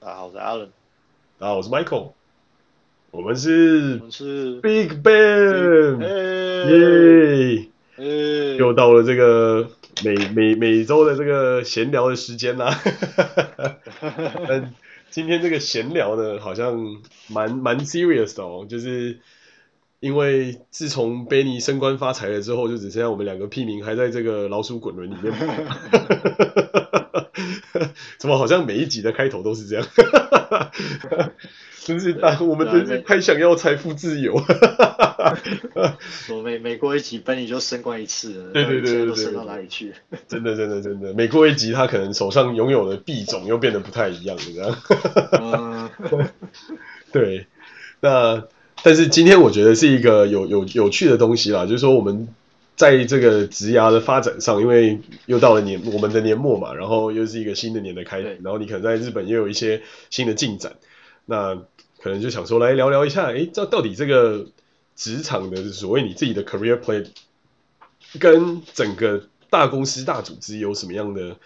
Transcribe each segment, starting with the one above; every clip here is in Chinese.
大家好，我是 Alan。大家好，我是 Michael。我们是我们是 Big Bang，耶！又到了这个每每每周的这个闲聊的时间啦。但今天这个闲聊呢，好像蛮蛮 serious 的哦，就是因为自从 Benny 升官发财了之后，就只剩下我们两个屁民还在这个老鼠滚轮里面。怎么好像每一集的开头都是这样？真是大，我们真是太想要财富自由。我每每过一集，Benny 就升官一次了。对对对对对，升到哪里去？真的真的真的，每过一集，他可能手上拥有的币种又变得不太一样了，这样。对，那但是今天我觉得是一个有有有趣的东西啦，就是说我们。在这个职涯的发展上，因为又到了年我们的年末嘛，然后又是一个新的年的开始，然后你可能在日本也有一些新的进展，那可能就想说来聊聊一下，诶，这到底这个职场的所谓你自己的 career plan 跟整个大公司大组织有什么样的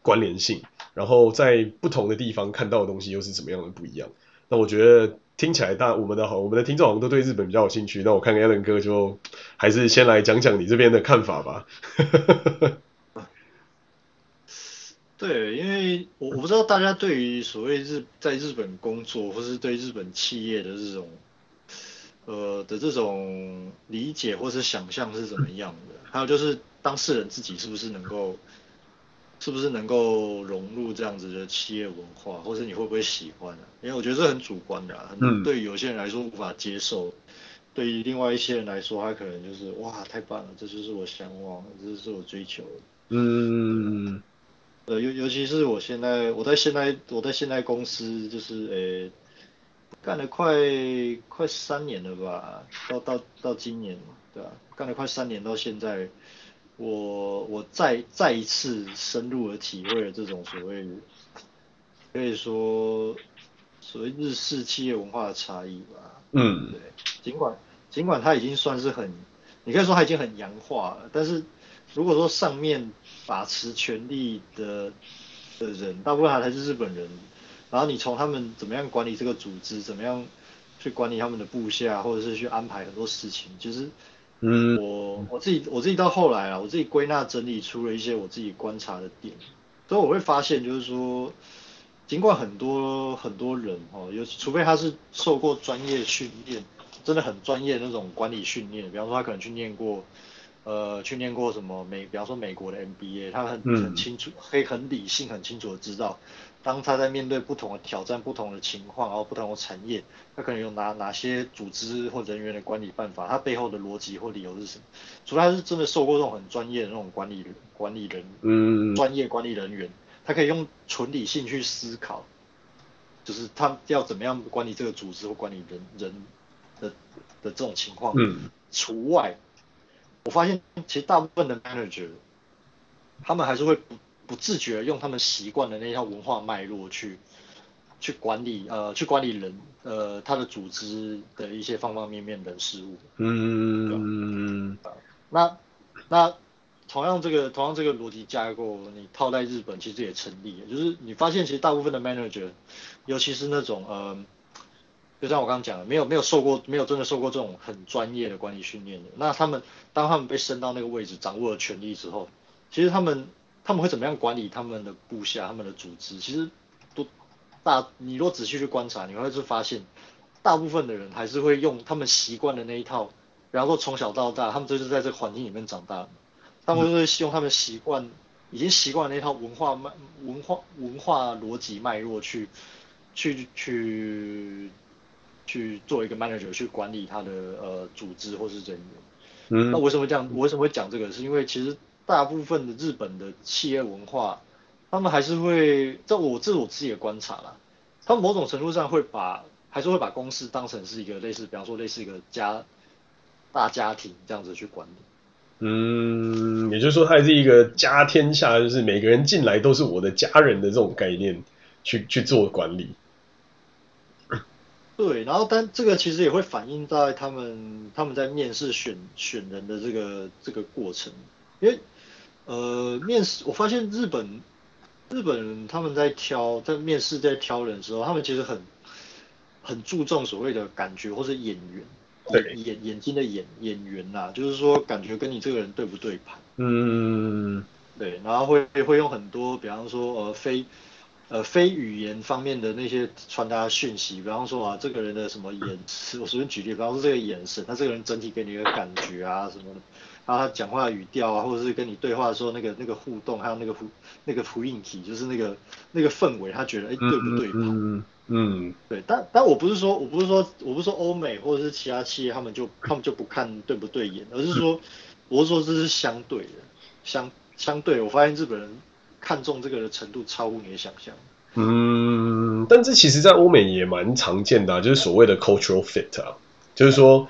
关联性，然后在不同的地方看到的东西又是怎么样的不一样？那我觉得。听起来大我们的好，我们的听众好像都对日本比较有兴趣。那我看 Alan 哥就还是先来讲讲你这边的看法吧。对，因为我我不知道大家对于所谓日在日本工作，或是对日本企业的这种呃的这种理解或是想象是怎么样的？还有就是当事人自己是不是能够。是不是能够融入这样子的企业文化，或者你会不会喜欢呢、啊？因为我觉得这很主观的、啊，嗯，对有些人来说无法接受，对于另外一些人来说，他可能就是哇，太棒了，这就是我向往，这就是我追求的。嗯，呃，尤尤其是我现在，我在现在，我在现在公司就是诶，干了快快三年了吧，到到到今年嘛，对吧、啊？干了快三年到现在。我我再再一次深入的体会了这种所谓，可以说所谓日式企业文化的差异吧。嗯，对。尽管尽管它已经算是很，你可以说它已经很洋化了，但是如果说上面把持权力的的人，大部分还还是日本人，然后你从他们怎么样管理这个组织，怎么样去管理他们的部下，或者是去安排很多事情，其实。嗯，我我自己我自己到后来啊，我自己归纳整理出了一些我自己观察的点，所以我会发现就是说，尽管很多很多人哦，有除非他是受过专业训练，真的很专业那种管理训练，比方说他可能去念过，呃，去念过什么美，比方说美国的 MBA，他很很清楚，可以很理性很清楚的知道。当他在面对不同的挑战、不同的情况，然后不同的产业，他可能有哪哪些组织或人员的管理办法，他背后的逻辑或理由是什么？除非他是真的受过这种很专业的那种管理管理人，嗯，专业管理人员，他可以用纯理性去思考，就是他要怎么样管理这个组织或管理人人的的这种情况，嗯，除外，我发现其实大部分的 manager，他们还是会不。不自觉用他们习惯的那套文化脉络去去管理呃去管理人呃他的组织的一些方方面面的事物。嗯，那那同样这个同样这个逻辑架构，你套在日本其实也成立，就是你发现其实大部分的 manager，尤其是那种呃，就像我刚刚讲的，没有没有受过没有真的受过这种很专业的管理训练的，那他们当他们被升到那个位置，掌握了权力之后，其实他们。他们会怎么样管理他们的部下、他们的组织？其实都大，你若仔细去观察，你会是发现，大部分的人还是会用他们习惯的那一套，然后从小到大，他们就是在这个环境里面长大的，他们会用他们习惯、已经习惯的那一套文化脉、文化文化逻辑脉络去去去去做一个 manager 去管理他的呃组织或是人员。嗯，那为什么这样？我为什么会讲这个？是因为其实。大部分的日本的企业文化，他们还是会，这我这是我自己的观察啦，他们某种程度上会把，还是会把公司当成是一个类似，比方说类似一个家大家庭这样子去管理。嗯，也就是说，它还是一个家天下，就是每个人进来都是我的家人的这种概念去去做管理。对，然后但这个其实也会反映在他们他们在面试选选人的这个这个过程，因为。呃，面试我发现日本日本人他们在挑在面试在挑人的时候，他们其实很很注重所谓的感觉或者眼缘，对眼眼睛的眼眼缘呐，就是说感觉跟你这个人对不对盘。嗯，对，然后会会用很多，比方说呃非。呃，非语言方面的那些传达讯息，比方说啊，这个人的什么眼神，我随便举例，比方说这个眼神，他这个人整体给你的感觉啊什么的，他讲话语调啊，或者是跟你对话的时候那个那个互动，还有那个互那个呼应体，就是那个那个氛围，他觉得哎、欸、对不对？嗯嗯，对，但但我不是说我不是说我不是说欧美或者是其他企业他们就他们就不看对不对眼，而是说我是说这是相对的，相相对，我发现日本人。看重这个的程度超乎你的想象。嗯，但这其实，在欧美也蛮常见的啊，就是所谓的 cultural fit 啊，就是说，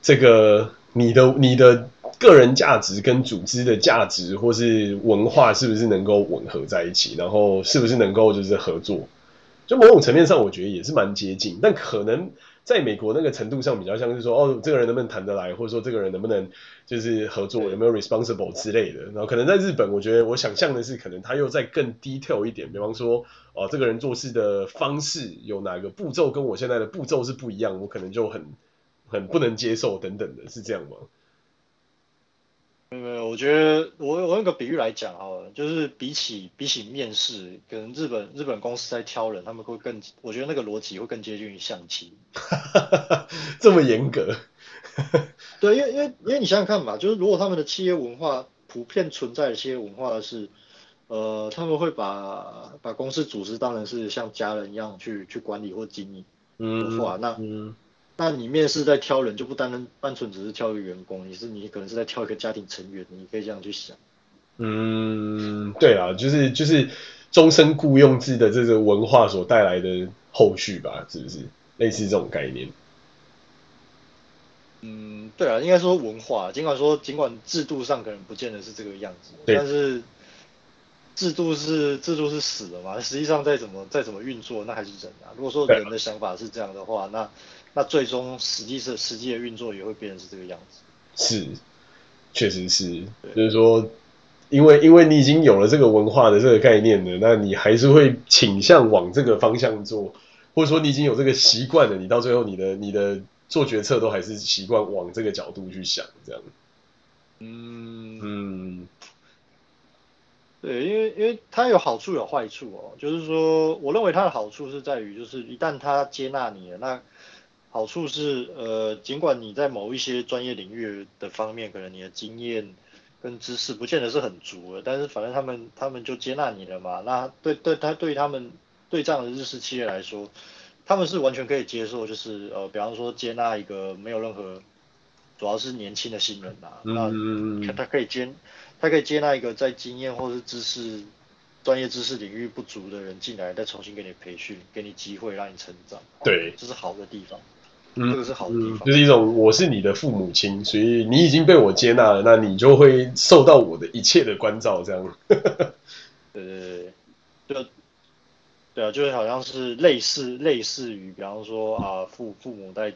这个你的你的个人价值跟组织的价值或是文化是不是能够吻合在一起，然后是不是能够就是合作，就某种层面上，我觉得也是蛮接近，但可能。在美国那个程度上比较像是说，哦，这个人能不能谈得来，或者说这个人能不能就是合作，有没有 responsible 之类的。然后可能在日本，我觉得我想象的是，可能他又再更 detail 一点，比方说，哦，这个人做事的方式有哪个步骤跟我现在的步骤是不一样，我可能就很很不能接受等等的，是这样吗？没有没有，我觉得我我用个比喻来讲好了，就是比起比起面试，可能日本日本公司在挑人，他们会更，我觉得那个逻辑会更接近于相亲。这么严格？对，因为因为因为你想想看嘛，就是如果他们的企业文化普遍存在的企业文化是，呃，他们会把把公司组织当成是像家人一样去去管理或经营，嗯，的话那嗯。那你面试在挑人，就不单单单纯只是挑一个员工，你是你可能是在挑一个家庭成员，你可以这样去想。嗯，对啊，就是就是终身雇佣制的这个文化所带来的后续吧，是不是类似这种概念？嗯，对啊，应该说文化，尽管说尽管制度上可能不见得是这个样子，但是制度是制度是死的嘛，实际上再怎么再怎么运作，那还是人啊。如果说人的想法是这样的话，那那最终实际是实际的运作也会变成是这个样子。是，确实是，就是说，因为因为你已经有了这个文化的这个概念了，那你还是会倾向往这个方向做，或者说你已经有这个习惯了，你到最后你的你的做决策都还是习惯往这个角度去想，这样。嗯嗯，对，因为因为它有好处有坏处哦，就是说，我认为它的好处是在于，就是一旦它接纳你了，那好处是，呃，尽管你在某一些专业领域的方面，可能你的经验跟知识不见得是很足的，但是反正他们他们就接纳你了嘛。那对对他对他们对这样的日式企业来说，他们是完全可以接受，就是呃，比方说接纳一个没有任何，主要是年轻的新人呐，那他可以接他可以接纳一个在经验或是知识专业知识领域不足的人进来，再重新给你培训，给你机会让你成长，对，这是好的地方。嗯，这个是好的地方，就是一种我是你的父母亲，所以你已经被我接纳了，那你就会受到我的一切的关照，这样。对对对，对，对啊，就是好像是类似类似于，比方说啊，父父母在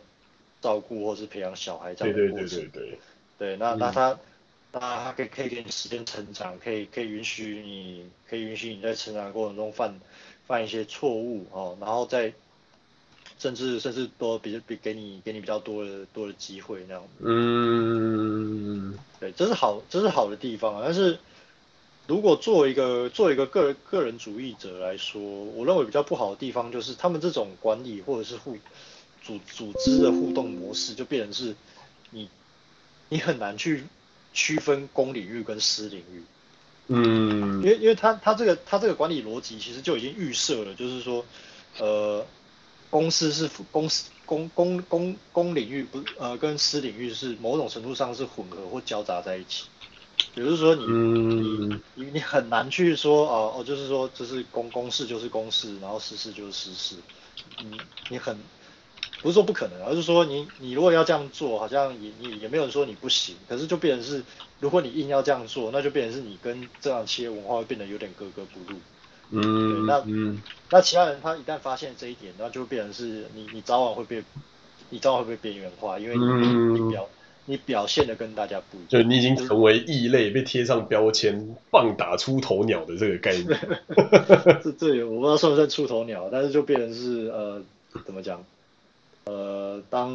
照顾或是培养小孩这样的过程。对对对对对。对，那那他那他可以可以给你时间成长，可以可以允许你，可以允许你在成长过程中犯犯一些错误哦，然后再。甚至甚至多比比给你给你比较多的多的机会那样。嗯，对，这是好这是好的地方啊。但是如果作为一个作为一个个人个人主义者来说，我认为比较不好的地方就是他们这种管理或者是互组组织的互动模式，就变成是你你很难去区分公领域跟私领域。嗯，因为因为他他这个他这个管理逻辑其实就已经预设了，就是说呃。公司是公司公公公公领域不呃跟私领域是某种程度上是混合或交杂在一起，比如说你、嗯、你你你很难去说哦哦就是说这是公公事就是公事，然后私事就是私事，你你很不是说不可能，而是说你你如果要这样做，好像也也也没有人说你不行，可是就变成是如果你硬要这样做，那就变成是你跟这样企业文化会变得有点格格不入。嗯，那嗯，那其他人他一旦发现这一点，那就变成是你，你早晚会被，你早晚会被边缘化，因为你，嗯、你表你表现的跟大家不一样，就你已经成为异类，被贴上标签，棒打出头鸟的这个概念。这这我不知道算不算出头鸟，但是就变成是呃，怎么讲？呃，当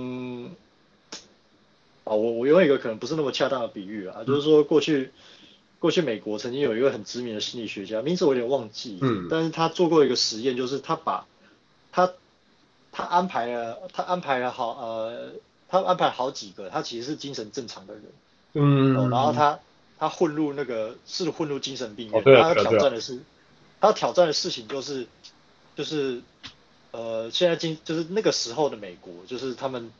啊，我我用一个可能不是那么恰当的比喻啊，就是说过去过去美国曾经有一个很知名的心理学家，名字我有点忘记，嗯，但是他做过一个实验，就是他把他他安排了他安排了好呃。他安排好几个，他其实是精神正常的人，嗯，哦、然后他他混入那个是混入精神病院，他挑战的是，他挑战的事情就是就是呃，现在精就是那个时候的美国，就是他们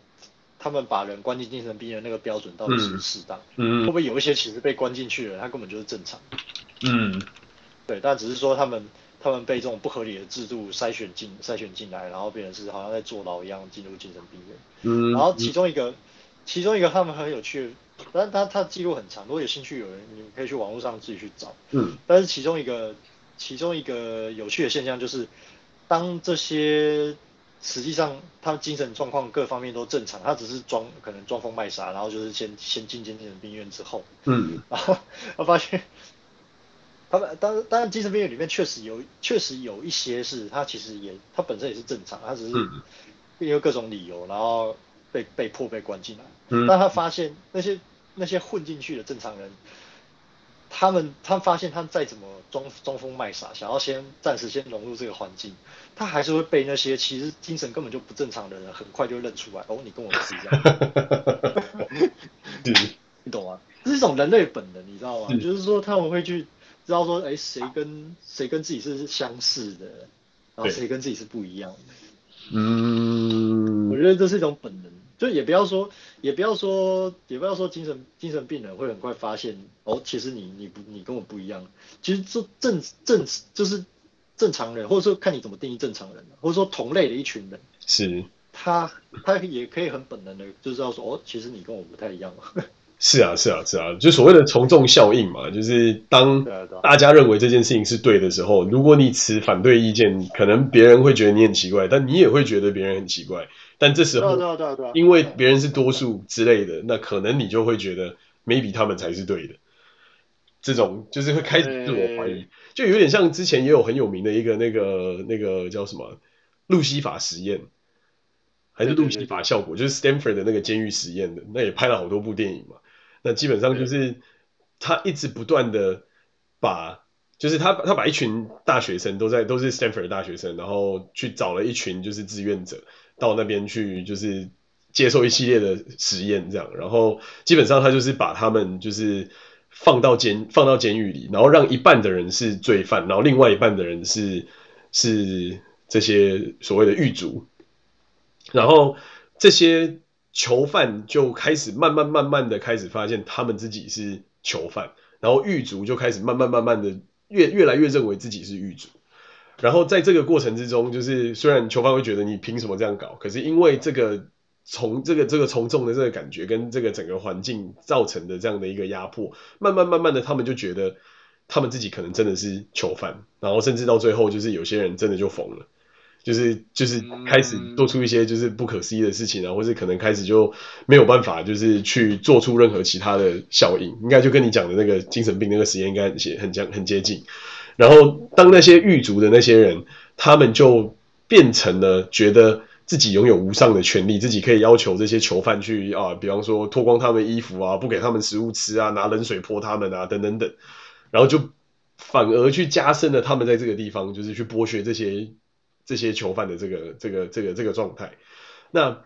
他们把人关进精神病院那个标准到底是不是适当，嗯，会不会有一些其实被关进去的人，他根本就是正常，嗯，对，但只是说他们他们被这种不合理的制度筛选进筛选进来，然后变成是好像在坐牢一样进入精神病院。嗯，然后其中一个，其中一个他们很有趣，但他他记录很长，如果有兴趣有人，你们可以去网络上自己去找。嗯，但是其中一个，其中一个有趣的现象就是，当这些实际上他们精神状况各方面都正常，他只是装可能装疯卖傻，然后就是先先进精神病院之后，嗯，然后 他发现，他们当当然精神病院里面确实有确实有一些是他其实也他本身也是正常，他只是。嗯因为各种理由，然后被被迫被关进来。嗯。但他发现那些那些混进去的正常人，他们他发现他再怎么装装疯卖傻，想要先暂时先融入这个环境，他还是会被那些其实精神根本就不正常的人很快就认出来。哦，你跟我是一样。你懂吗？这是一种人类本能，你知道吗？嗯。就是说他们会去知道说，哎，谁跟谁跟自己是相似的，然后谁跟自己是不一样的。嗯，我觉得这是一种本能，就也不要说，也不要说，也不要说精神精神病人会很快发现，哦，其实你你不你跟我不一样，其实这正正就是正常人，或者说看你怎么定义正常人，或者说同类的一群人，是，他他也可以很本能的就知道说，哦，其实你跟我不太一样。是啊，是啊，是啊，就所谓的从众效应嘛，就是当大家认为这件事情是对的时候，如果你持反对意见，可能别人会觉得你很奇怪，但你也会觉得别人很奇怪。但这时候，因为别人是多数之类的，那可能你就会觉得 maybe 他们才是对的。这种就是会开始自我怀疑，就有点像之前也有很有名的一个那个那个叫什么路西法实验。还是路西法效果，就是 Stanford 的那个监狱实验的，那也拍了好多部电影嘛。那基本上就是他一直不断的把，就是他他把一群大学生都在都是 Stanford 的大学生，然后去找了一群就是志愿者到那边去，就是接受一系列的实验这样。然后基本上他就是把他们就是放到监放到监狱里，然后让一半的人是罪犯，然后另外一半的人是是这些所谓的狱卒。然后这些囚犯就开始慢慢慢慢的开始发现他们自己是囚犯，然后狱卒就开始慢慢慢慢的越越来越认为自己是狱卒。然后在这个过程之中，就是虽然囚犯会觉得你凭什么这样搞，可是因为这个从这个这个从众的这个感觉跟这个整个环境造成的这样的一个压迫，慢慢慢慢的他们就觉得他们自己可能真的是囚犯，然后甚至到最后就是有些人真的就疯了。就是就是开始做出一些就是不可思议的事情啊，或是可能开始就没有办法，就是去做出任何其他的效应，应该就跟你讲的那个精神病那个实验应该很很很接近。然后当那些狱卒的那些人，他们就变成了觉得自己拥有无上的权利，自己可以要求这些囚犯去啊，比方说脱光他们衣服啊，不给他们食物吃啊，拿冷水泼他们啊，等等等，然后就反而去加深了他们在这个地方就是去剥削这些。这些囚犯的这个这个这个这个状态，那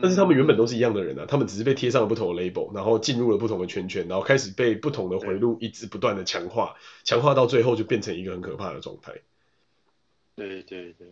但是他们原本都是一样的人啊，他们只是被贴上了不同的 label，然后进入了不同的圈圈，然后开始被不同的回路一直不断的强化，强化到最后就变成一个很可怕的状态。对对对，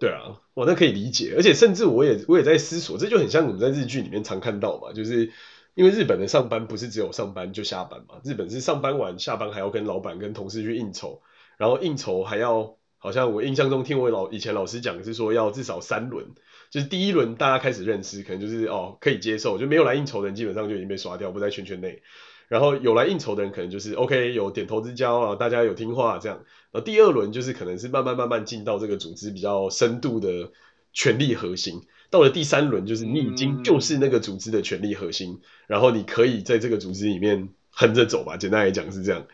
对啊，我那可以理解，而且甚至我也我也在思索，这就很像我们在日剧里面常看到嘛，就是因为日本的上班不是只有上班就下班嘛，日本是上班完下班还要跟老板跟同事去应酬，然后应酬还要。好像我印象中听我老以前老师讲是说要至少三轮，就是第一轮大家开始认识，可能就是哦可以接受，就没有来应酬的人基本上就已经被刷掉，不在圈圈内。然后有来应酬的人可能就是 OK 有点头之交啊，大家有听话这样。然后第二轮就是可能是慢慢慢慢进到这个组织比较深度的权力核心，到了第三轮，就是你已经就是那个组织的权力核心，然后你可以在这个组织里面横着走吧。简单来讲是这样，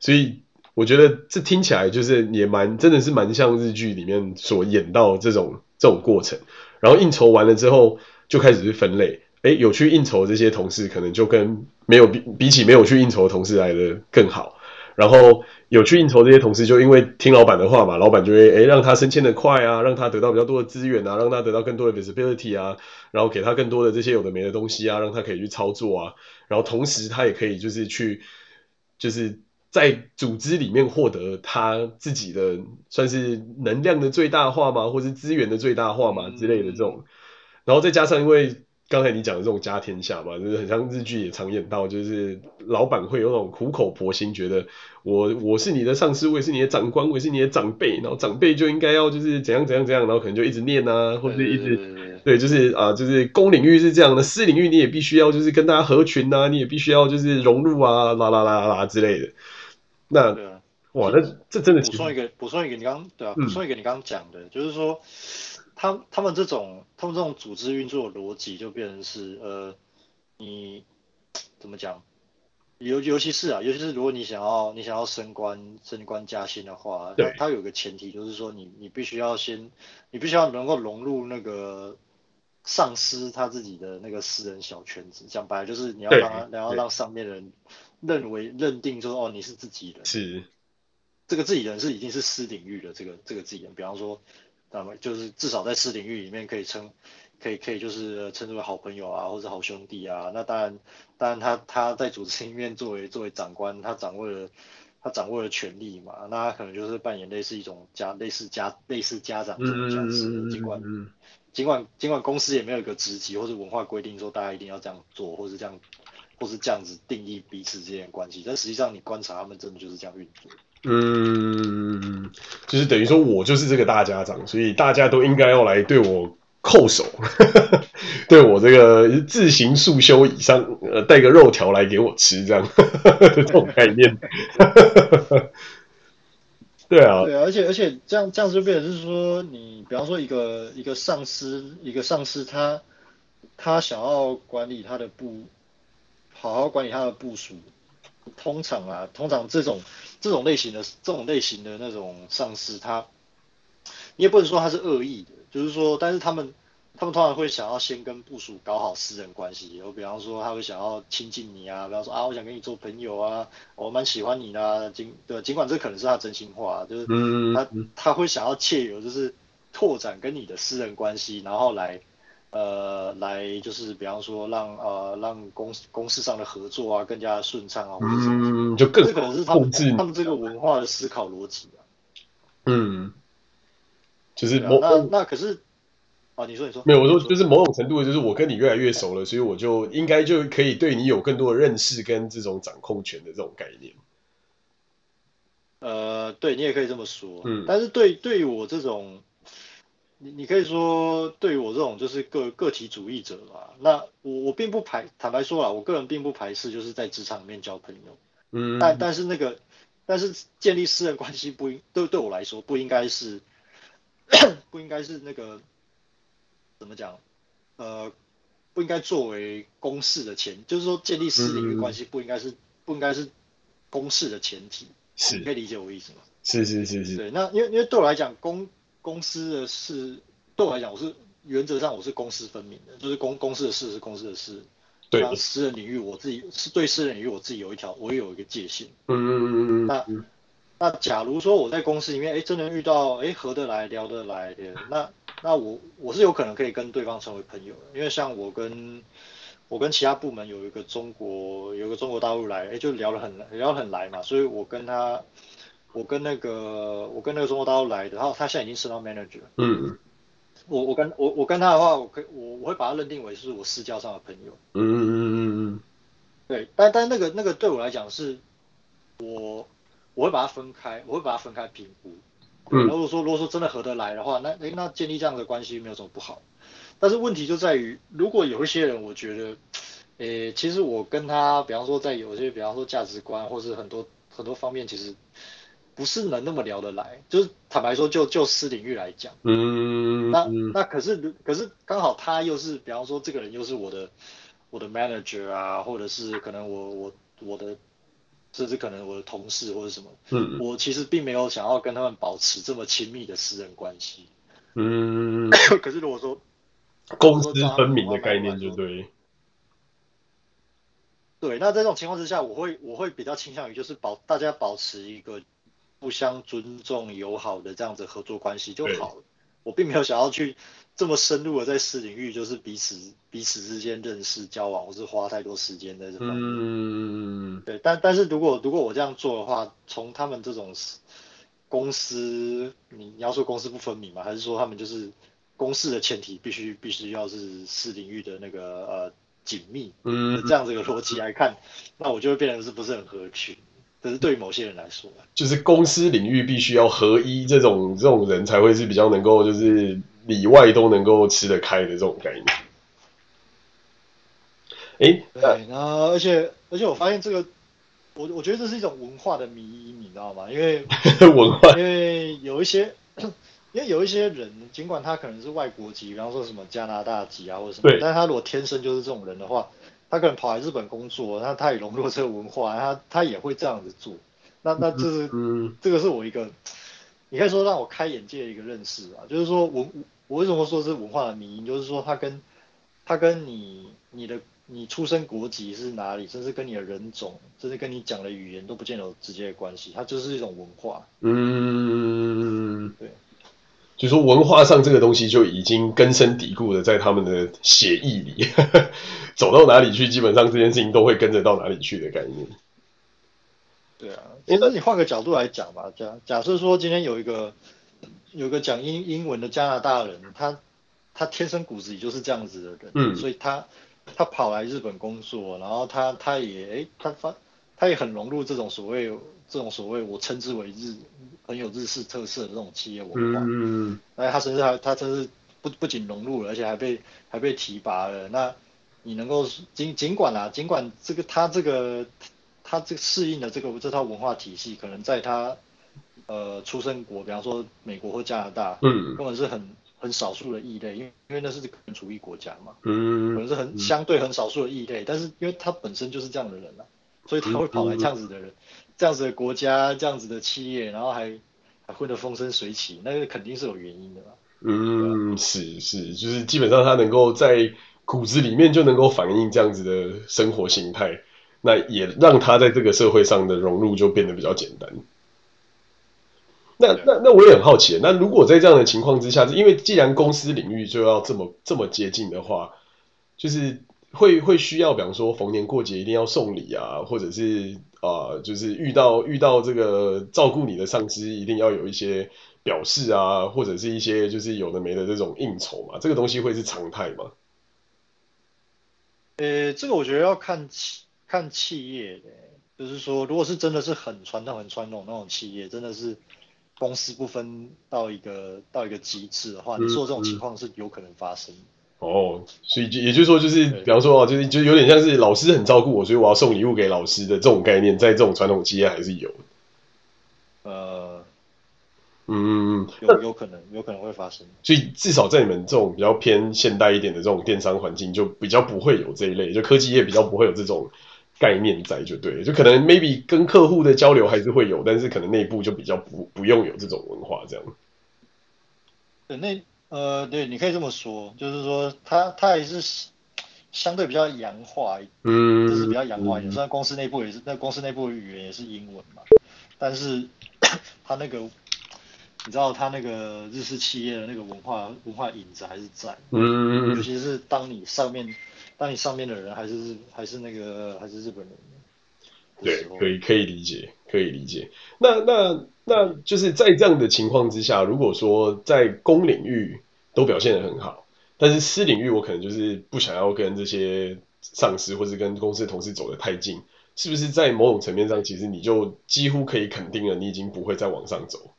所以我觉得这听起来就是也蛮真的是蛮像日剧里面所演到这种这种过程。然后应酬完了之后，就开始去分类。诶，有去应酬这些同事，可能就跟没有比比起没有去应酬的同事来的更好。然后有去应酬这些同事，就因为听老板的话嘛，老板就会诶让他升迁的快啊，让他得到比较多的资源啊，让他得到更多的 visibility 啊，然后给他更多的这些有的没的东西啊，让他可以去操作啊。然后同时他也可以就是去就是在组织里面获得他自己的算是能量的最大化嘛，或是资源的最大化嘛之类的这种。然后再加上因为。刚才你讲的这种家天下嘛，就是很像日剧也常演到，就是老板会有那种苦口婆心，觉得我我是你的上司，我也是你的长官，我也是你的长辈，然后长辈就应该要就是怎样怎样怎样，然后可能就一直念啊，或者一直对，就是啊，就是公领域是这样的，私领域你也必须要就是跟大家合群啊，你也必须要就是融入啊，啦啦啦啦啦之类的。那对啊，哇，那这真的补充一个，补充一个你刚对啊，补充一个你刚刚讲的，嗯、就是说。他他们这种他们这种组织运作的逻辑就变成是呃，你怎么讲？尤尤其是啊，尤其是如果你想要你想要升官升官加薪的话，它它有个前提就是说你你必须要先你必须要能够融入那个上司他自己的那个私人小圈子。讲白了就是你要让他你要让上面的人认为认定说哦，你是自己人，是这个自己人是已经是私领域的这个这个自己人，比方说。那么就是至少在私领域里面可以称，可以可以就是称之为好朋友啊，或者好兄弟啊。那当然，当然他他在组织里面作为作为长官，他掌握了他掌握了权力嘛，那他可能就是扮演类似一种家类似家类似家长这种角色。尽管尽管尽管公司也没有一个职级或者文化规定说大家一定要这样做，或是这样或是这样子定义彼此之间的关系，但实际上你观察他们真的就是这样运作。嗯，就是等于说，我就是这个大家长，所以大家都应该要来对我叩首，对我这个自行束修以上，呃，带个肉条来给我吃，这样的 这种概念。对啊，对啊，而且而且这样这样就变成是说，你比方说一个一个上司，一个上司他他想要管理他的部，好好管理他的部署。通常啊，通常这种这种类型的这种类型的那种上司，他你也不能说他是恶意的，就是说，但是他们他们通常会想要先跟部署搞好私人关系，有比方说他会想要亲近你啊，比方说啊，我想跟你做朋友啊，我蛮喜欢你的啊，尽对，尽管这可能是他真心话，就是他他会想要借由就是拓展跟你的私人关系，然后来。呃，来就是比方说让呃让公公司上的合作啊更加顺畅啊，嗯，就更这可能是他们他们这个文化的思考逻辑啊。嗯，就是某、啊、那那可是啊，你说你说没有，我说就是某种程度就是我跟你越来越熟了，所以我就应该就可以对你有更多的认识跟这种掌控权的这种概念。呃，对你也可以这么说，嗯，但是对对于我这种。你你可以说，对于我这种就是个个体主义者吧，那我我并不排，坦白说啦，我个人并不排斥就是在职场里面交朋友，嗯，但但是那个，但是建立私人关系不应对对我来说不应该是，不应该是那个怎么讲，呃，不应该作为公事的前，就是说建立私领域关系不应该是、嗯、不应该是公事的前提，是，你可以理解我意思吗？是是是是，对，那因为因为对我来讲公公司的事对我来讲，我是原则上我是公私分明的，就是公公司的事是公司的事，对，私人领域我自己是对私人领域我自己有一条，我也有一个界限。嗯嗯嗯嗯。那那假如说我在公司里面，哎，真的遇到哎合得来聊得来的，那那我我是有可能可以跟对方成为朋友的，因为像我跟我跟其他部门有一个中国有一个中国大陆来，哎，就聊得很聊得很来嘛，所以我跟他。我跟那个我跟那个中国大陆来的，然后他现在已经升到 manager 了。嗯，我我跟我我跟他的话，我可以我我会把他认定为是我私交上的朋友。嗯嗯嗯嗯嗯。对，但但那个那个对我来讲是，我我会把它分开，我会把它分开评估。嗯。如果说如果说真的合得来的话，那诶那建立这样的关系没有什么不好。但是问题就在于，如果有一些人，我觉得，诶，其实我跟他，比方说在有些，比方说价值观或是很多很多方面，其实。不是能那么聊得来，就是坦白说就，就就私领域来讲，嗯，那那可是可是刚好他又是，比方说这个人又是我的我的 manager 啊，或者是可能我我我的，甚至可能我的同事或者什么，嗯，我其实并没有想要跟他们保持这么亲密的私人关系，嗯，可是如果说公私分明的概念就对。对，那在这种情况之下，我会我会比较倾向于就是保大家保持一个互相尊重、友好的这样子合作关系就好了。我并没有想要去这么深入的在私领域，就是彼此彼此之间认识、交往，或是花太多时间在这方面。嗯，对，但但是如果如果我这样做的话，从他们这种公司，你要说公私不分明吗？还是说他们就是公事的前提必须必须要是私领域的那个呃？紧密，嗯，这样子一个逻辑来看，那我就会变成是不是很合群？这是对于某些人来说，就是公司领域必须要合一，这种这种人才会是比较能够，就是里外都能够吃得开的这种概念。哎，对，然后而且而且我发现这个，我我觉得这是一种文化的迷因，你知道吗？因为 文化，因为有一些。因为有一些人，尽管他可能是外国籍，比方说什么加拿大籍啊，或者什么，对但是他如果天生就是这种人的话，他可能跑来日本工作，那他也融入这个文化，他他也会这样子做。那那这是，嗯，这个是我一个，你可以说让我开眼界的一个认识啊，就是说文，我为什么说是文化的迷因，就是说他跟他跟你你的你出生国籍是哪里，甚至跟你的人种，甚至跟你讲的语言都不见得有直接的关系，它就是一种文化。嗯，对。就说文化上这个东西就已经根深蒂固的在他们的血液里，走到哪里去，基本上这件事情都会跟着到哪里去的概念。对啊，其实你换个角度来讲吧，假假设说今天有一个有一个讲英英文的加拿大人，他他天生骨子里就是这样子的人，嗯，所以他他跑来日本工作，然后他他也哎他发他也很融入这种所谓这种所谓我称之为日。很有日式特色的这种企业文化，嗯，哎，他甚至还他真是不不仅融入了，而且还被还被提拔了。那你能够尽尽管啊，尽管这个他这个他这个适应的这个这套文化体系，可能在他呃出生国，比方说美国或加拿大，嗯，根本是很很少数的异类，因为因为那是个主义国家嘛，嗯，可能是很相对很少数的异类，但是因为他本身就是这样的人啊，所以他会跑来这样子的人。这样子的国家，这样子的企业，然后还还混得风生水起，那个肯定是有原因的吧？嗯，是是，就是基本上他能够在骨子里面就能够反映这样子的生活形态，那也让他在这个社会上的融入就变得比较简单。那那那我也很好奇，那如果在这样的情况之下，因为既然公司领域就要这么这么接近的话，就是会会需要，比方说逢年过节一定要送礼啊，或者是。啊、呃，就是遇到遇到这个照顾你的上司，一定要有一些表示啊，或者是一些就是有的没的这种应酬嘛，这个东西会是常态吗？呃，这个我觉得要看企看企业的，就是说，如果是真的是很传统、很传统那种企业，真的是公司不分到一个到一个极致的话，嗯、你说这种情况是有可能发生。哦，所以就也就是说，就是比方说啊，就是就有点像是老师很照顾我，所以我要送礼物给老师的这种概念，在这种传统企业还是有。呃，嗯，有有可能，有可能会发生。所以至少在你们这种比较偏现代一点的这种电商环境，就比较不会有这一类，就科技业比较不会有这种概念在，就对，就可能 maybe 跟客户的交流还是会有，但是可能内部就比较不不用有这种文化这样。对，那。呃，对，你可以这么说，就是说他他还是相对比较洋化，嗯，就是比较洋化一点。虽然公司内部也是，那公司内部的语言也是英文嘛，但是他那个，你知道他那个日式企业的那个文化文化影子还是在，嗯，尤其是当你上面当你上面的人还是还是那个还是日本人，对，可以可以理解，可以理解。那那。那就是在这样的情况之下，如果说在公领域都表现得很好，但是私领域我可能就是不想要跟这些上司或是跟公司同事走得太近，是不是在某种层面上，其实你就几乎可以肯定了，你已经不会再往上走？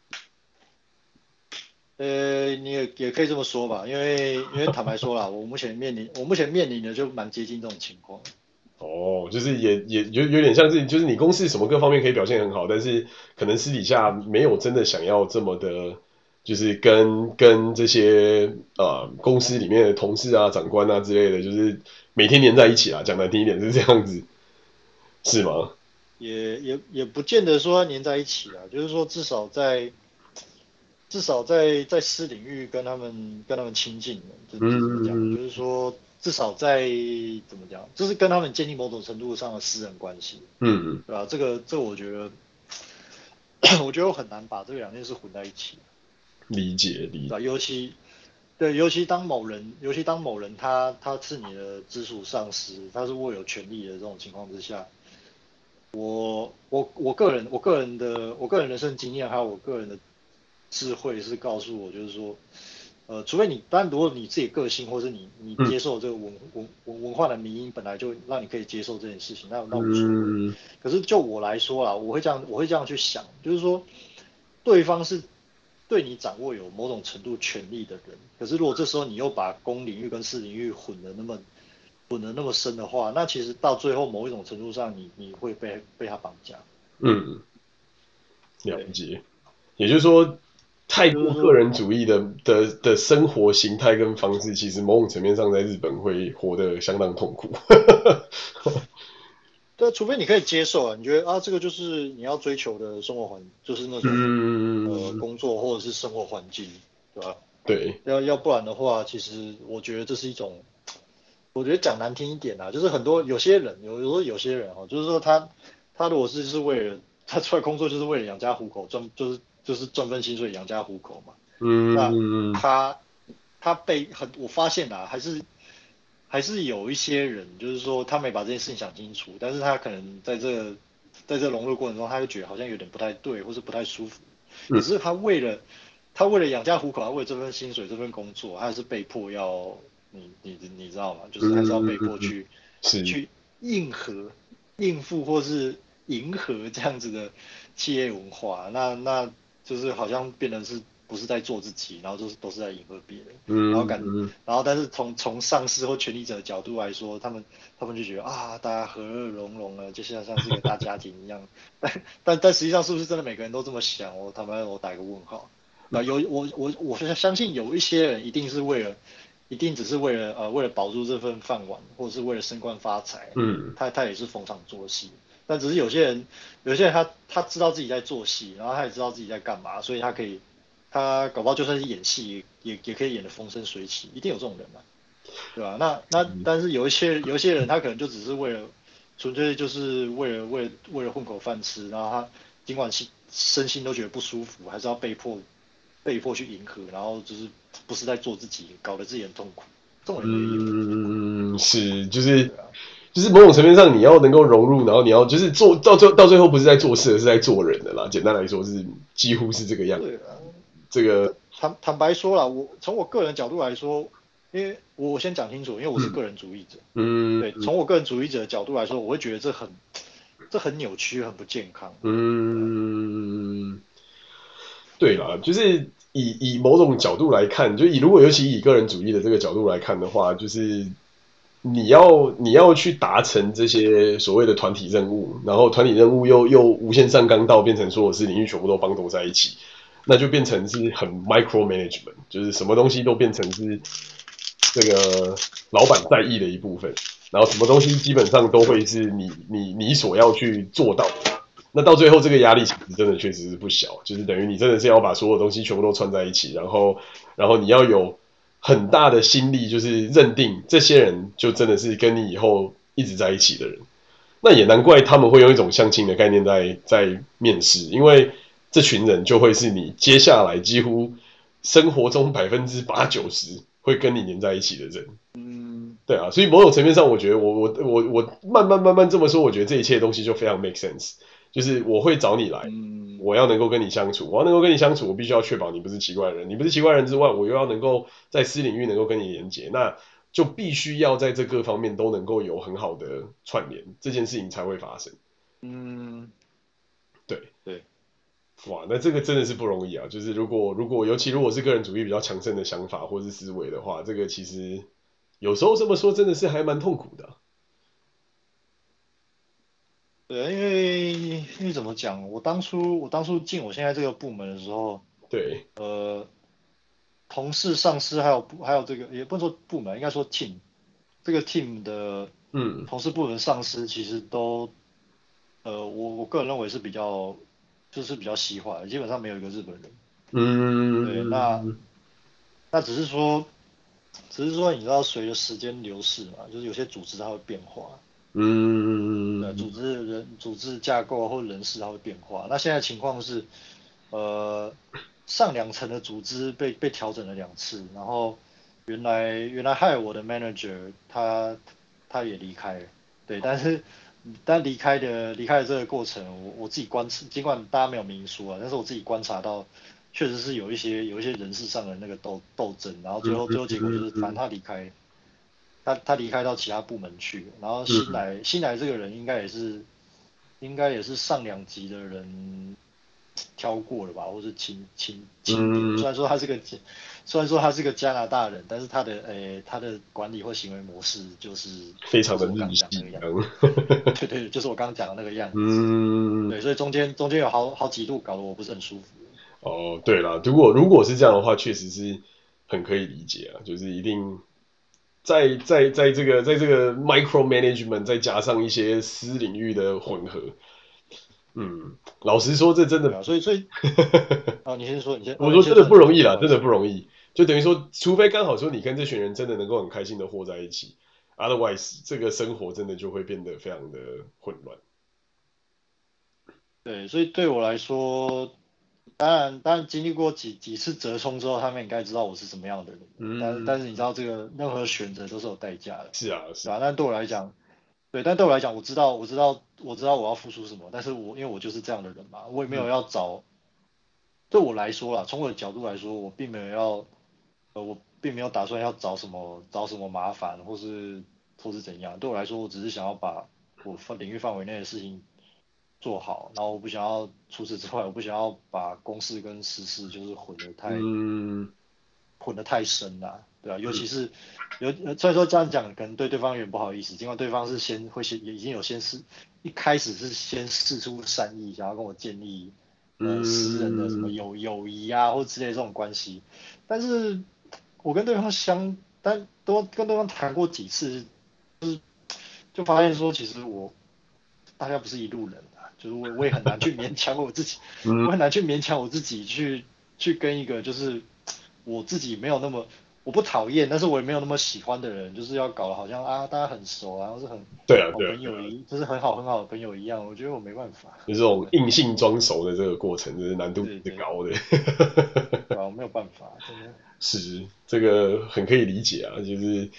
呃，你也也可以这么说吧，因为因为坦白说啦，我目前面临我目前面临的就蛮接近这种情况。哦，就是也也有有点像是，就是你公司什么各方面可以表现很好，但是可能私底下没有真的想要这么的，就是跟跟这些呃公司里面的同事啊、长官啊之类的，就是每天黏在一起啊。讲难听一点是这样子，是吗？也也也不见得说黏在一起啊，就是说至少在至少在在私领域跟他们跟他们亲近，就是说至少在怎么讲，就是跟他们建立某种程度上的私人关系，嗯嗯，对吧？这个这个我觉得，我觉得我很难把这两件事混在一起，理解理解，尤其对，尤其当某人，尤其当某人他他是你的直属上司，他是握有权力的这种情况之下。我我我个人我个人的我个人人生经验还有我个人的智慧是告诉我，就是说，呃，除非你当然如果你自己个性或是你你接受这个文文文文化的迷因本来就让你可以接受这件事情，那那无所谓。可是就我来说啦，我会这样我会这样去想，就是说，对方是对你掌握有某种程度权力的人，可是如果这时候你又把公领域跟私领域混的那么。混的那么深的话，那其实到最后某一种程度上你，你你会被被他绑架。嗯，了解。也就是说，太多个人主义的的的生活形态跟方式，其实某种层面上在日本会活得相当痛苦。对，除非你可以接受啊，你觉得啊，这个就是你要追求的生活环，就是那种、嗯、呃工作或者是生活环境，对吧？对。要要不然的话，其实我觉得这是一种。我觉得讲难听一点啊，就是很多有些人，有有时候有些人哦，就是说他他如果是就是为了他出来工作就是为了养家糊口，赚就是就是赚份薪水养家糊口嘛。嗯。那他他被很我发现啊，还是还是有一些人，就是说他没把这件事情想清楚，但是他可能在这在这融入过程中，他就觉得好像有点不太对，或是不太舒服。可是他为了他为了养家糊口，他为了这份薪水这份工作，他还是被迫要。你你你知道吗？就是还是要被迫去、嗯、去应和、应付或是迎合这样子的企业文化，那那就是好像变成是不是在做自己，然后就是都是在迎合别人，嗯、然后感然后但是从从上司或权力者的角度来说，他们他们就觉得啊，大家和乐融融的，就像像是一个大家庭一样，但但但实际上是不是真的每个人都这么想？我他妈我打一个问号。那有我我我相信有一些人一定是为了。一定只是为了呃为了保住这份饭碗，或者是为了升官发财，嗯，他他也是逢场作戏。但只是有些人，有些人他他知道自己在做戏，然后他也知道自己在干嘛，所以他可以，他搞不好就算是演戏，也也可以演得风生水起，一定有这种人嘛，对吧？那那但是有一些有一些人，他可能就只是为了，纯粹就是为了为了为了混口饭吃，然后他尽管心身心都觉得不舒服，还是要被迫。被迫去迎合，然后就是不是在做自己，搞得自己很痛苦。这种人也有。嗯，是，就是，啊、就是某种层面上，你要能够融入，然后你要就是做到最到最后，不是在做事，而是在做人的啦。简单来说，是几乎是这个样子。这个坦坦白说了，我从我个人角度来说，因为我先讲清楚，因为我是个人主义者。嗯。对，从我个人主义者的角度来说，我会觉得这很这很扭曲，很不健康。嗯。对啦，就是以以某种角度来看，就以如果尤其以个人主义的这个角度来看的话，就是你要你要去达成这些所谓的团体任务，然后团体任务又又无限上纲到变成说我是领域全部都绑斗在一起，那就变成是很 micro management，就是什么东西都变成是这个老板在意的一部分，然后什么东西基本上都会是你你你所要去做到的。那到最后，这个压力其实真的确实是不小，就是等于你真的是要把所有东西全部都串在一起，然后，然后你要有很大的心力，就是认定这些人就真的是跟你以后一直在一起的人。那也难怪他们会用一种相亲的概念在在面试，因为这群人就会是你接下来几乎生活中百分之八九十会跟你黏在一起的人。嗯，对啊，所以某种层面上，我觉得我我我我慢慢慢慢这么说，我觉得这一切东西就非常 make sense。就是我会找你来，嗯、我要能够跟你相处，我要能够跟你相处，我必须要确保你不是奇怪的人，你不是奇怪人之外，我又要能够在私领域能够跟你连接，那就必须要在这各方面都能够有很好的串联，这件事情才会发生。嗯，对对，哇，那这个真的是不容易啊！就是如果如果尤其如果是个人主义比较强盛的想法或是思维的话，这个其实有时候这么说真的是还蛮痛苦的。对，因为因为怎么讲，我当初我当初进我现在这个部门的时候，对，呃，同事、上司还有还有这个，也不能说部门，应该说 team，这个 team 的，嗯，同事、部门、上司其实都，呃，我我个人认为是比较，就是比较西化的，基本上没有一个日本人。嗯，对，那那只是说，只是说你知道，随着时间流逝嘛，就是有些组织它会变化。嗯，对，组织人、组织架构或人事它会变化。那现在情况是，呃，上两层的组织被被调整了两次，然后原来原来 hire 我的 manager 他他也离开了，对，但是但离开的离开的这个过程，我我自己观察，尽管大家没有明说啊，但是我自己观察到，确实是有一些有一些人事上的那个斗斗争，然后最后最后结果就是反正他离开。他他离开到其他部门去，然后新来、嗯、新来这个人应该也是，应该也是上两级的人挑过了吧，或是亲亲亲。虽然说他是个，虽然说他是个加拿大人，但是他的诶、欸、他的管理或行为模式就是非常的日系。对对，就是我刚刚讲的那个样子。嗯。对，所以中间中间有好好几度搞得我不是很舒服。哦，对了，如果如果是这样的话，确实是很可以理解啊，就是一定。在在在这个在这个 micro management 再加上一些私领域的混合，嗯，老实说这真的，所以所以，啊，你先说，你先，我说真的不容易啦，真的不容易，就等于说，除非刚好说你跟这群人真的能够很开心的活在一起，otherwise 这个生活真的就会变得非常的混乱。对，所以对我来说。当然，当然经历过几几次折冲之后，他们应该知道我是什么样的人。嗯。但但是你知道，这个任何选择都是有代价的。是啊，是啊。但对我来讲，对，但对我来讲，我知道，我知道，我知道我要付出什么。但是我因为我就是这样的人嘛，我也没有要找。嗯、对我来说啦，从我的角度来说，我并没有要，呃，我并没有打算要找什么找什么麻烦，或是或是怎样。对我来说，我只是想要把我范领域范围内的事情。做好，然后我不想要除此之外，我不想要把公事跟私事就是混得太，嗯、混得太深了，对吧、啊？尤其是有虽然说这样讲可能对对方有点不好意思，尽管对方是先会先也已经有先试，一开始是先试出善意，想要跟我建立呃私人的什么友友谊啊或之类的这种关系，但是我跟对方相，但都跟对方谈过几次，就是就发现说其实我大家不是一路人。就是我，我也很难去勉强我自己，我很难去勉强我自己去去跟一个就是我自己没有那么我不讨厌，但是我也没有那么喜欢的人，就是要搞得好像啊大家很熟啊，或是很对啊，好朋友一就是很好很好的朋友一样，我觉得我没办法。就这种硬性装熟的这个过程，就是难度是高的。对啊，我没有办法，真的。是这个很可以理解啊，就是。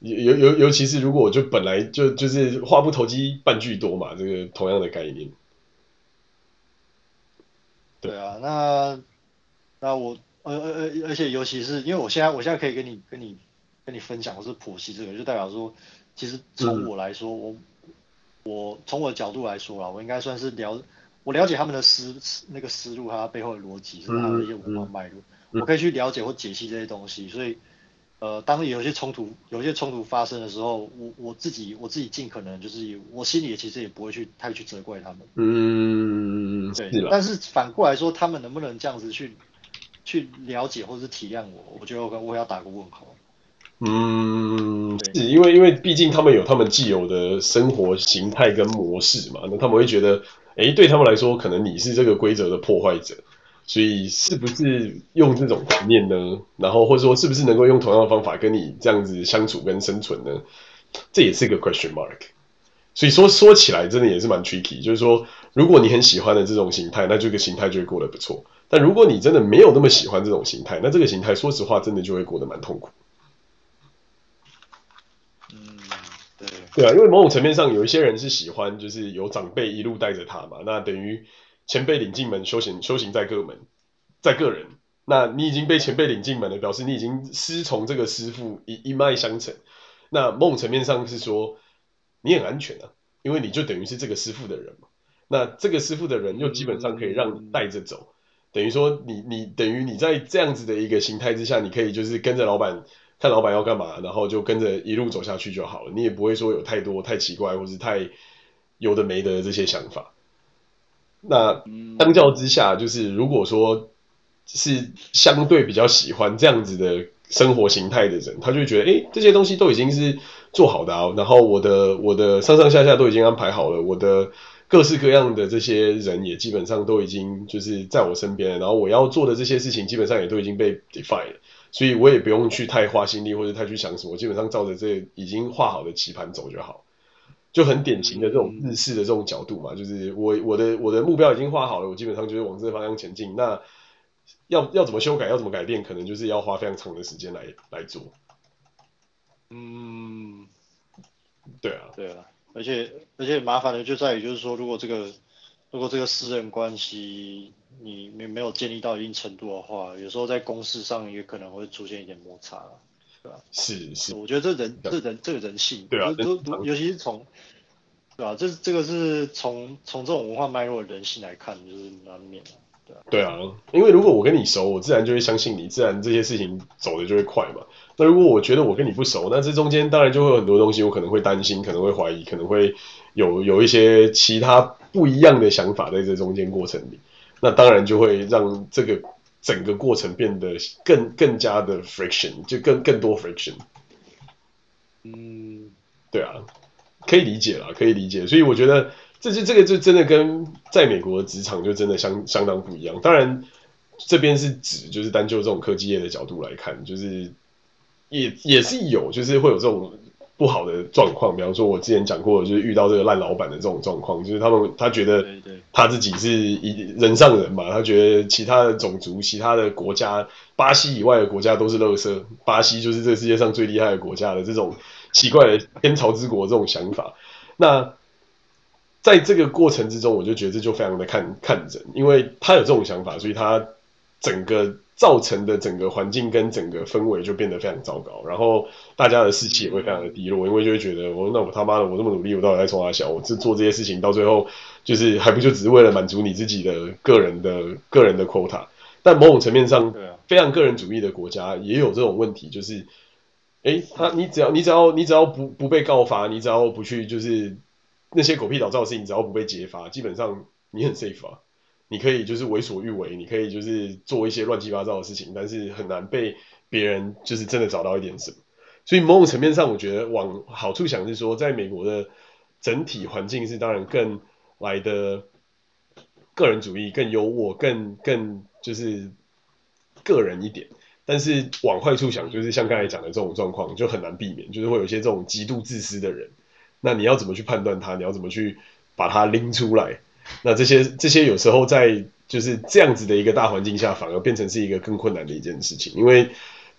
尤尤尤其是如果我就本来就就是话不投机半句多嘛，这个同样的概念。对啊，那那我呃呃呃，而且尤其是因为我现在我现在可以跟你跟你跟你分享，我是普西这个，就代表说，其实从我来说，嗯、我我从我的角度来说啦，我应该算是了我了解他们的思那个思路，它背后的逻辑，是他的一些文化脉络，我可以去了解或解析这些东西，所以。呃，当有些冲突，有些冲突发生的时候，我我自己我自己尽可能就是，我心里其实也不会去太去责怪他们。嗯，对。是但是反过来说，他们能不能这样子去去了解或者是体谅我？我觉得我我要打个问号。嗯，是因为因为毕竟他们有他们既有的生活形态跟模式嘛，那他们会觉得，哎，对他们来说，可能你是这个规则的破坏者。所以是不是用这种观念呢？然后或者说是不是能够用同样的方法跟你这样子相处跟生存呢？这也是一个 question mark。所以说说起来真的也是蛮 tricky。就是说，如果你很喜欢的这种形态，那这个形态就会过得不错。但如果你真的没有那么喜欢这种形态，那这个形态说实话真的就会过得蛮痛苦。嗯，对。对啊，因为某种层面上有一些人是喜欢，就是有长辈一路带着他嘛，那等于。前辈领进门，修行修行在个门，在个人。那你已经被前辈领进门了，表示你已经师从这个师傅一一脉相承。那某种层面上是说，你很安全啊，因为你就等于是这个师傅的人嘛。那这个师傅的人又基本上可以让你带着走，等于说你你等于你在这样子的一个形态之下，你可以就是跟着老板看老板要干嘛，然后就跟着一路走下去就好了。你也不会说有太多太奇怪或是太。有的没的这些想法。那相较之下，就是如果说是相对比较喜欢这样子的生活形态的人，他就会觉得，哎，这些东西都已经是做好的啊，然后我的我的上上下下都已经安排好了，我的各式各样的这些人也基本上都已经就是在我身边了，然后我要做的这些事情基本上也都已经被 define 了，所以我也不用去太花心力或者太去想什么，基本上照着这已经画好的棋盘走就好。就很典型的这种日式的这种角度嘛，就是我我的我的目标已经画好了，我基本上就是往这个方向前进。那要要怎么修改，要怎么改变，可能就是要花非常长的时间来来做。嗯，对啊，对啊，而且而且麻烦的就在于，就是说，如果这个如果这个私人关系你没没有建立到一定程度的话，有时候在公事上也可能会出现一点摩擦。对吧？是是，我觉得这人这人这个人性，对啊，都都尤其是从，对吧？这这个是从从这种文化脉络的人性来看，就是难免的，对啊。对啊，因为如果我跟你熟，我自然就会相信你，自然这些事情走的就会快嘛。那如果我觉得我跟你不熟，那这中间当然就会有很多东西，我可能会担心，可能会怀疑，可能会有有一些其他不一样的想法在这中间过程里，那当然就会让这个。整个过程变得更更加的 friction，就更更多 friction。嗯，对啊，可以理解了，可以理解。所以我觉得这就这个就真的跟在美国的职场就真的相相当不一样。当然，这边是指就是单就这种科技业的角度来看，就是也也是有，就是会有这种。不好的状况，比方说，我之前讲过，就是遇到这个烂老板的这种状况，就是他们他觉得他自己是一人上人嘛，他觉得其他的种族、其他的国家，巴西以外的国家都是垃圾，巴西就是这世界上最厉害的国家的这种奇怪的天朝之国这种想法。那在这个过程之中，我就觉得这就非常的看看人，因为他有这种想法，所以他整个。造成的整个环境跟整个氛围就变得非常糟糕，然后大家的士气也会非常的低落，因为就会觉得我那我他妈的我这么努力，我到底在冲三小？我这做这些事情到最后就是还不就只是为了满足你自己的个人的 个人的 quota？但某种层面上，非常个人主义的国家也有这种问题，就是，诶，他你只要你只要你只要不不被告发，你只要不去就是那些狗屁倒灶的事情，只要不被揭发，基本上你很 safe 啊。你可以就是为所欲为，你可以就是做一些乱七八糟的事情，但是很难被别人就是真的找到一点什么。所以某种层面上，我觉得往好处想是说，在美国的整体环境是当然更来的个人主义、更优渥、更更就是个人一点。但是往坏处想，就是像刚才讲的这种状况，就很难避免，就是会有一些这种极度自私的人。那你要怎么去判断他？你要怎么去把他拎出来？那这些这些有时候在就是这样子的一个大环境下，反而变成是一个更困难的一件事情，因为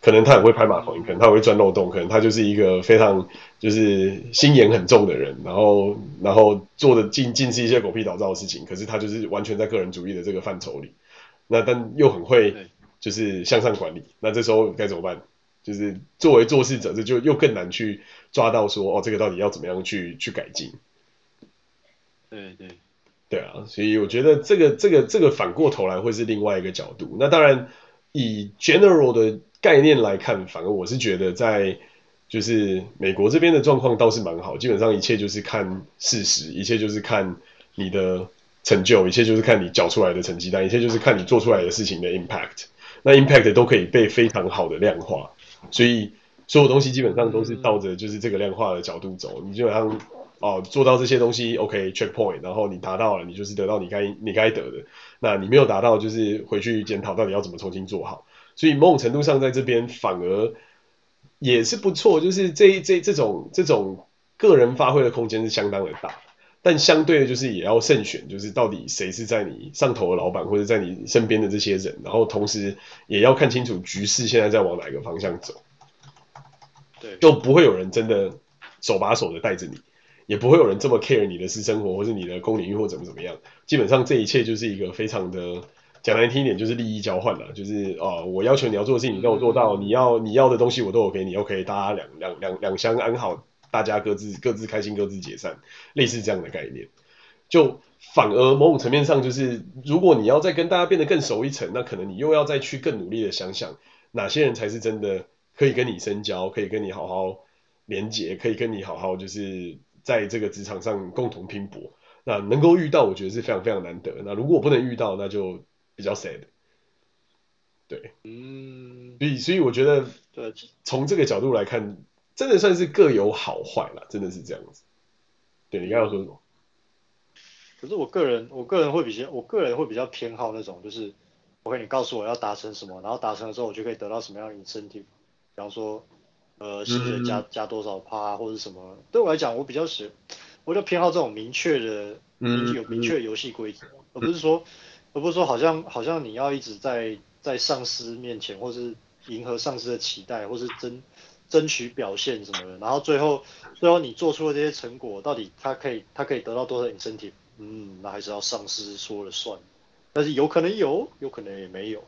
可能他很会拍马屁，可能他会钻漏洞，可能他就是一个非常就是心眼很重的人，然后然后做的尽尽是一些狗屁倒灶的事情，可是他就是完全在个人主义的这个范畴里，那但又很会就是向上管理，那这时候该怎么办？就是作为做事者，这就又更难去抓到说哦，这个到底要怎么样去去改进？对对。对啊，所以我觉得这个这个这个反过头来会是另外一个角度。那当然，以 general 的概念来看，反而我是觉得在就是美国这边的状况倒是蛮好，基本上一切就是看事实，一切就是看你的成就，一切就是看你缴出来的成绩单，一切就是看你做出来的事情的 impact。那 impact 都可以被非常好的量化，所以所有东西基本上都是照着就是这个量化的角度走，你基本上。哦，做到这些东西，OK，checkpoint，然后你达到了，你就是得到你该你该得的。那你没有达到，就是回去检讨到底要怎么重新做好。所以某种程度上，在这边反而也是不错，就是这这这种这种个人发挥的空间是相当的大，但相对的，就是也要慎选，就是到底谁是在你上头的老板，或者在你身边的这些人，然后同时也要看清楚局势现在在往哪个方向走。对，就不会有人真的手把手的带着你。也不会有人这么 care 你的私生活，或是你的公领域或怎么怎么样。基本上这一切就是一个非常的讲难听一点，就是利益交换了。就是哦、我要求你要做的事情，你跟我做到，你要你要的东西我都有给你，OK，大家两两两两相安好，大家各自各自开心，各自解散，类似这样的概念。就反而某种层面上，就是如果你要再跟大家变得更熟一层，那可能你又要再去更努力的想想，哪些人才是真的可以跟你深交，可以跟你好好连接，可以跟你好好就是。在这个职场上共同拼搏。那能够遇到，我觉得是非常非常难得。那如果不能遇到，那就比较 sad。对，嗯，所以所以我觉得，对，从这个角度来看，真的算是各有好坏了，真的是这样子。对，你刚刚要说什么？可是我个人，我个人会比较，我个人会比较偏好那种，就是，OK，你告诉我要达成什么，然后达成了之后，我就可以得到什么样的 incentive，比方说，呃，薪水加、嗯、加多少趴或者什么。对我来讲，我比较喜，我就偏好这种明确的，嗯，有明确的游戏规则，嗯、而不是说，而不是说好像好像你要一直在在上司面前，或是迎合上司的期待，或是争争取表现什么的，然后最后最后你做出的这些成果，到底他可以他可以得到多少 incentive？嗯，那还是要上司说了算，但是有可能有，有可能也没有。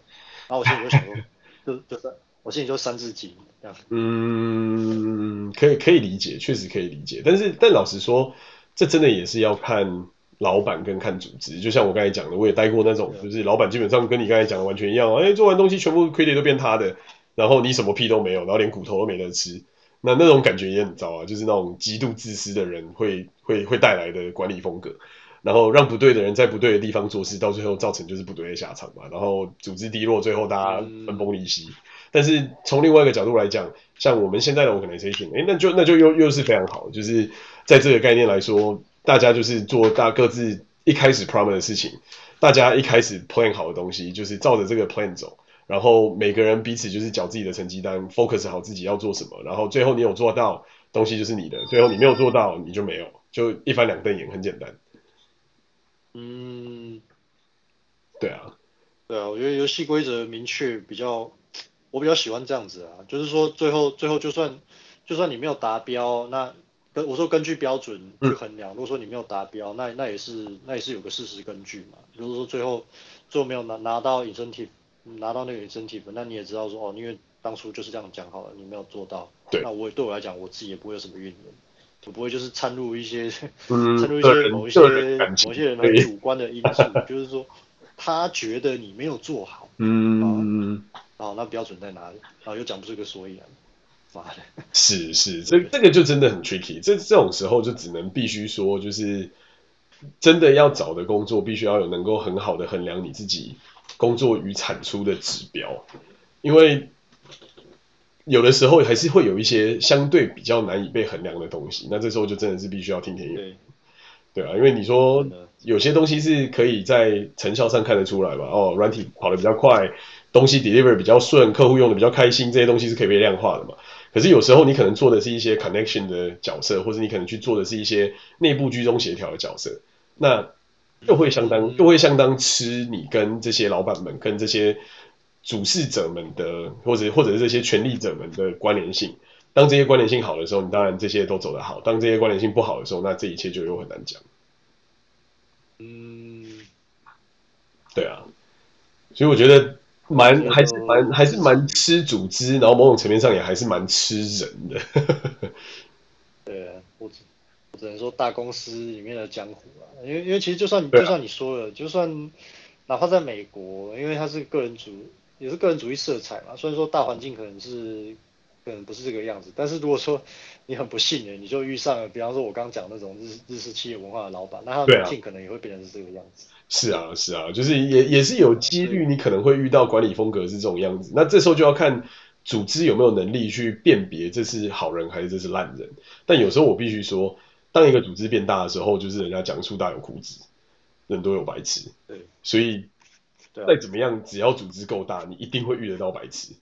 然后我心里就想说，就就是我心里就三字经这样。嗯，可以可以理解，确实可以理解。但是但老实说，这真的也是要看老板跟看组织。就像我刚才讲的，我也待过那种，就是老板基本上跟你刚才讲的完全一样，哎、欸，做完东西全部 credit 都变他的，然后你什么屁都没有，然后连骨头都没得吃。那那种感觉也很糟啊，就是那种极度自私的人会会会带来的管理风格。然后让不对的人在不对的地方做事，到最后造成就是不对的下场嘛。然后组织低落，最后大家分崩离析。嗯、但是从另外一个角度来讲，像我们现在的 organization，哎，那就那就又又是非常好，就是在这个概念来说，大家就是做大各自一开始 promise 的事情，大家一开始 plan 好的东西，就是照着这个 plan 走。然后每个人彼此就是缴自己的成绩单，focus 好自己要做什么。然后最后你有做到，东西就是你的；最后你没有做到，你就没有，就一翻两瞪眼，很简单。嗯，对啊，对啊，我觉得游戏规则明确比较，我比较喜欢这样子啊，就是说最后最后就算就算你没有达标，那跟我说根据标准去衡量，嗯、如果说你没有达标，那那也是那也是有个事实根据嘛。如果说最后最后没有拿拿到 incentive，拿到那个 incentive，那你也知道说哦，因为当初就是这样讲好了，你没有做到，对，那我对我来讲，我自己也不会有什么怨言。就不会就是掺入一些，掺入一些某一些某些人很主观的因素，就是说他觉得你没有做好，嗯，好，那标准在哪里？然后又讲不出个所以然，妈的，是是，这这个就真的很 tricky，这这种时候就只能必须说，就是真的要找的工作，必须要有能够很好的衡量你自己工作与产出的指标，因为。有的时候还是会有一些相对比较难以被衡量的东西，那这时候就真的是必须要听天由命，对啊，因为你说有些东西是可以在成效上看得出来吧？哦，软体跑得比较快，东西 deliver 比较顺，客户用的比较开心，这些东西是可以被量化的嘛？可是有时候你可能做的是一些 connection 的角色，或者你可能去做的是一些内部居中协调的角色，那又会相当又会相当吃你跟这些老板们跟这些。主事者们的，或者或者是这些权力者们的关联性，当这些关联性好的时候，你当然这些都走得好；当这些关联性不好的时候，那这一切就又很难讲。嗯，对啊，所以我觉得蛮还是蛮还是蛮吃组织，然后某种层面上也还是蛮吃人的。对啊，我只我只能说大公司里面的江湖啊，因为因为其实就算就算你说了，就算哪怕在美国，因为他是个人主。也是个人主义色彩嘛，虽然说大环境可能是可能不是这个样子，但是如果说 你很不幸的，你就遇上了，比方说我刚刚讲那种日日式企业文化的老板，那他的环境可能也会变成是这个样子。是啊，是啊，就是也也是有几率你可能会遇到管理风格是这种样子，那这时候就要看组织有没有能力去辨别这是好人还是这是烂人。但有时候我必须说，当一个组织变大的时候，就是人家讲树大有枯枝，人都有白痴。对，所以。再怎么样，只要组织够大，你一定会遇得到白痴。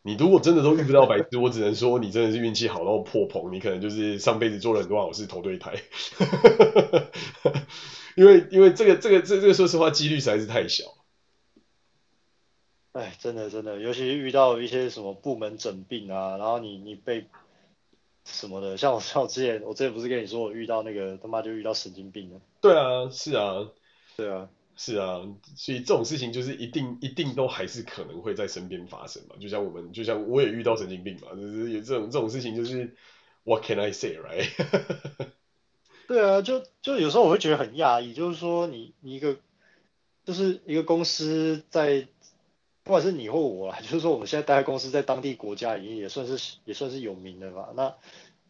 你如果真的都遇不到白痴，我只能说你真的是运气好到破棚。你可能就是上辈子做了很多好事投对胎。因为因为这个这个这这个说实话几率实在是太小。哎，真的真的，尤其是遇到一些什么部门整病啊，然后你你被什么的，像我像我之前我之前不是跟你说我遇到那个他妈就遇到神经病了。对啊，是啊，对啊。是啊，所以这种事情就是一定一定都还是可能会在身边发生嘛。就像我们，就像我也遇到神经病嘛，就是有这种这种事情，就是 What can I say, right？对啊，就就有时候我会觉得很讶异，就是说你你一个就是一个公司在，不管是你或我啊，就是说我们现在待在公司在当地国家已经也算是也算是有名的吧。那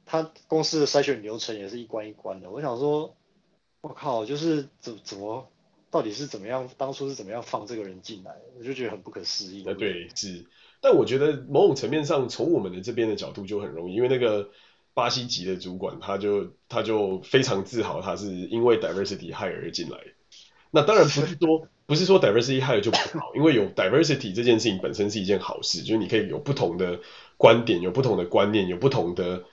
他公司的筛选流程也是一关一关的。我想说，我靠，就是怎怎么，到底是怎么样，当初是怎么样放这个人进来，我就觉得很不可思议。呃，对，是。但我觉得某种层面上，从我们的这边的角度就很容易，因为那个巴西籍的主管，他就他就非常自豪，他是因为 diversity hire 而进来。那当然不是说 不是说 diversity hire 就不好，因为有 diversity 这件事情本身是一件好事，就是你可以有不同的观点，有不同的观念，有不同的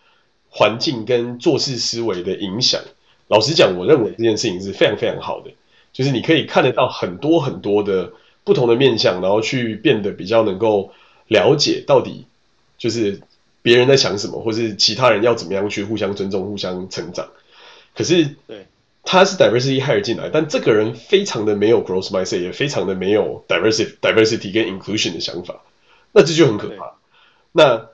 环境跟做事思维的影响。老实讲，我认为这件事情是非常非常好的，就是你可以看得到很多很多的不同的面向，然后去变得比较能够。了解到底就是别人在想什么，或是其他人要怎么样去互相尊重、互相成长。可是，对，他是 diversity hire 进来，但这个人非常的没有 growth mindset，也非常的没有 diversity diversity 跟 inclusion 的想法，那这就很可怕。那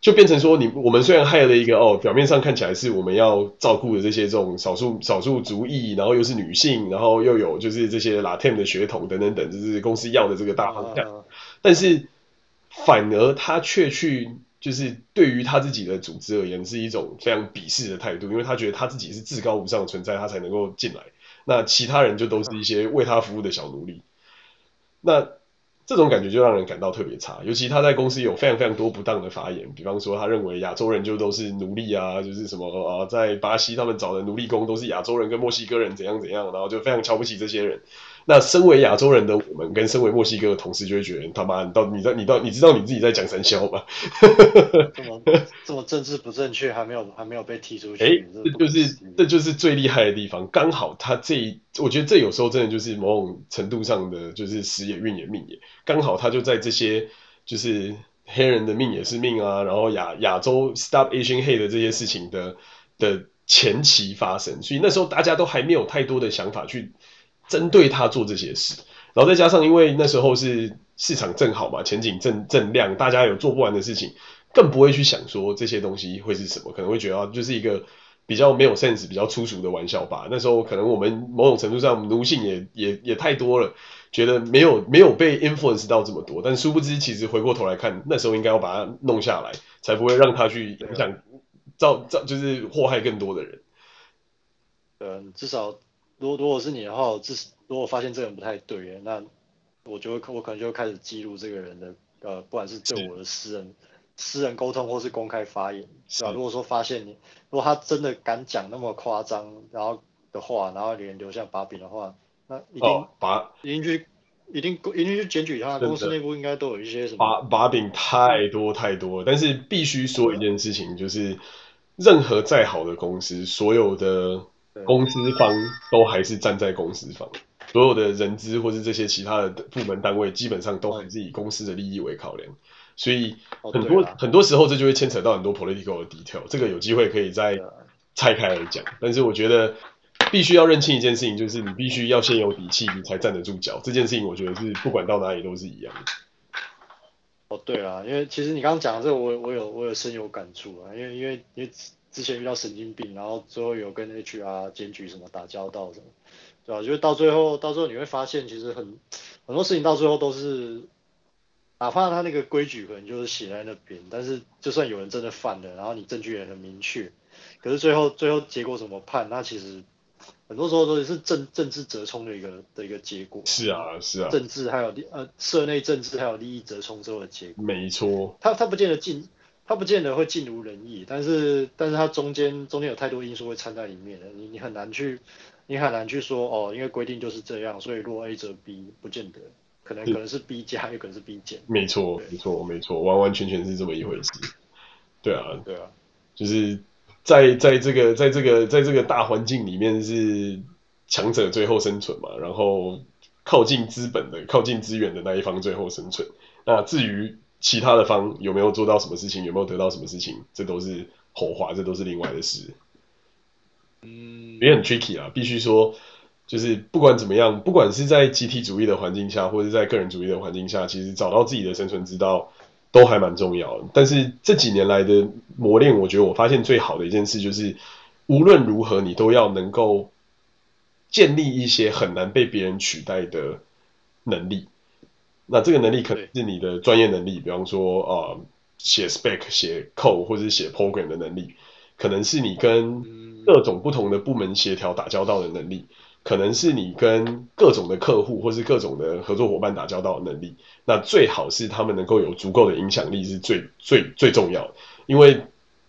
就变成说你，你我们虽然 hire 了一个哦，表面上看起来是我们要照顾的这些这种少数少数族裔，然后又是女性，然后又有就是这些 Latin 的血统等等等，就是公司要的这个大方向，啊、但是。反而他却去，就是对于他自己的组织而言，是一种非常鄙视的态度，因为他觉得他自己是至高无上的存在，他才能够进来，那其他人就都是一些为他服务的小奴隶。那这种感觉就让人感到特别差，尤其他在公司有非常非常多不当的发言，比方说他认为亚洲人就都是奴隶啊，就是什么啊，在巴西他们找的奴隶工都是亚洲人跟墨西哥人怎样怎样，然后就非常瞧不起这些人。那身为亚洲人的我们，跟身为墨西哥的同事就会觉得，他妈，你到你到你到你知道你自己在讲三消吗？这么 这么政治不正确，还没有还没有被踢出去。哎、欸，这就是这就是最厉害的地方。刚好他这一，我觉得这有时候真的就是某种程度上的，就是时也运也命也。刚好他就在这些就是黑人的命也是命啊，然后亚亚洲 Stop Asian Hate 的这些事情的的前期发生，所以那时候大家都还没有太多的想法去。针对他做这些事，然后再加上因为那时候是市场正好嘛，前景正正亮，大家有做不完的事情，更不会去想说这些东西会是什么，可能会觉得就是一个比较没有 sense、比较粗俗的玩笑吧。那时候可能我们某种程度上奴性也也也太多了，觉得没有没有被 influence 到这么多，但殊不知其实回过头来看，那时候应该要把它弄下来，才不会让他去影响造造就是祸害更多的人。嗯，至少。如果如果是你的话，我是如果发现这个人不太对，那我就会我可能就会开始记录这个人的呃，不管是对我的私人私人沟通或是公开发言，是吧？如果说发现你，如果他真的敢讲那么夸张，然后的话，然后连留下把柄的话，那一定、哦、把一定去一定一定去检举他，公司内部应该都有一些什么把把柄太多太多，但是必须说一件事情，就是任何再好的公司，所有的。公司方都还是站在公司方，所有的人资或是这些其他的部门单位，基本上都还是以公司的利益为考量，所以很多、哦、很多时候这就会牵扯到很多 political 的 detail，这个有机会可以再拆开来讲。但是我觉得必须要认清一件事情，就是你必须要先有底气，你才站得住脚。这件事情我觉得是不管到哪里都是一样的。哦，对啊，因为其实你刚刚讲的这个，我我有我有深有感触啊，因为因为因为。之前遇到神经病，然后最后有跟 HR 检举什么打交道什么，对吧？就是到最后，到最后你会发现，其实很很多事情到最后都是，哪怕他那个规矩可能就是写在那边，但是就算有人真的犯了，然后你证据也很明确，可是最后最后结果怎么判，那其实很多时候都是政政治折冲的一个的一个结果。是啊，是啊。政治还有呃社内政治还有利益折冲之后的结果。没错。他他不见得进。他不见得会尽如人意，但是，但是他中间中间有太多因素会掺在里面的，你你很难去，你很难去说哦，因为规定就是这样，所以若 A 则 B，不见得，可能可能是 B 加，有可能是 B 减。没错，没错，没错，完完全全是这么一回事。对啊，对啊，就是在在这个在这个在这个大环境里面是强者最后生存嘛，然后靠近资本的、靠近资源的那一方最后生存。那至于。其他的方有没有做到什么事情，有没有得到什么事情，这都是后话，这都是另外的事。嗯，也很 tricky 啊，必须说，就是不管怎么样，不管是在集体主义的环境下，或者是在个人主义的环境下，其实找到自己的生存之道都还蛮重要的。但是这几年来的磨练，我觉得我发现最好的一件事就是，无论如何，你都要能够建立一些很难被别人取代的能力。那这个能力可能是你的专业能力，比方说啊，写 spec、写 code 或者是写 program 的能力。可能是你跟各种不同的部门协调打交道的能力，可能是你跟各种的客户或是各种的合作伙伴打交道的能力。那最好是他们能够有足够的影响力，是最最最重要的，因为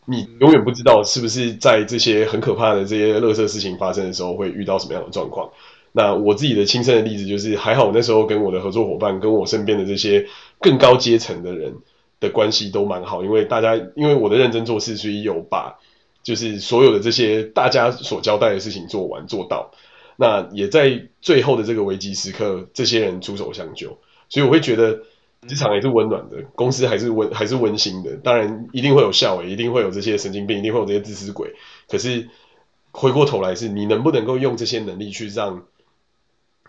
你永远不知道是不是在这些很可怕的这些乐色事情发生的时候会遇到什么样的状况。那我自己的亲身的例子就是，还好那时候跟我的合作伙伴，跟我身边的这些更高阶层的人的关系都蛮好，因为大家因为我的认真做事，所以有把就是所有的这些大家所交代的事情做完做到。那也在最后的这个危机时刻，这些人出手相救，所以我会觉得职场还是温暖的，公司还是温还是温馨的。当然一定会有笑，一定会有这些神经病，一定会有这些自私鬼。可是回过头来，是你能不能够用这些能力去让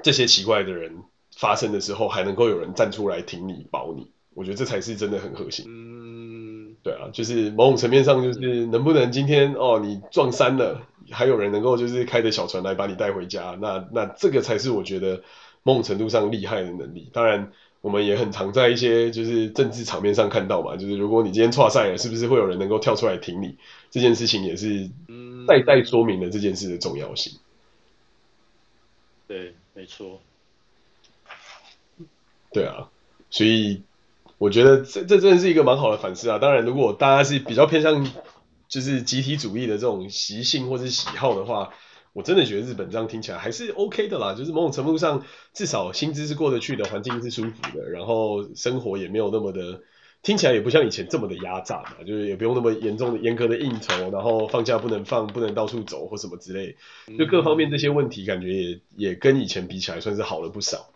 这些奇怪的人发生的时候，还能够有人站出来挺你、保你，我觉得这才是真的很核心。嗯，对啊，就是某种层面上，就是能不能今天哦，你撞山了，还有人能够就是开着小船来把你带回家，那那这个才是我觉得某种程度上厉害的能力。当然，我们也很常在一些就是政治场面上看到嘛，就是如果你今天挫赛了，是不是会有人能够跳出来挺你？这件事情也是再再说明了这件事的重要性。对。没错，对啊，所以我觉得这这真的是一个蛮好的反思啊。当然，如果大家是比较偏向就是集体主义的这种习性或是喜好的话，我真的觉得日本这样听起来还是 OK 的啦。就是某种程度上，至少薪资是过得去的，环境是舒服的，然后生活也没有那么的。听起来也不像以前这么的压榨嘛，就是也不用那么严重的严格的应酬，然后放假不能放，不能到处走或什么之类，就各方面这些问题感觉也也跟以前比起来算是好了不少。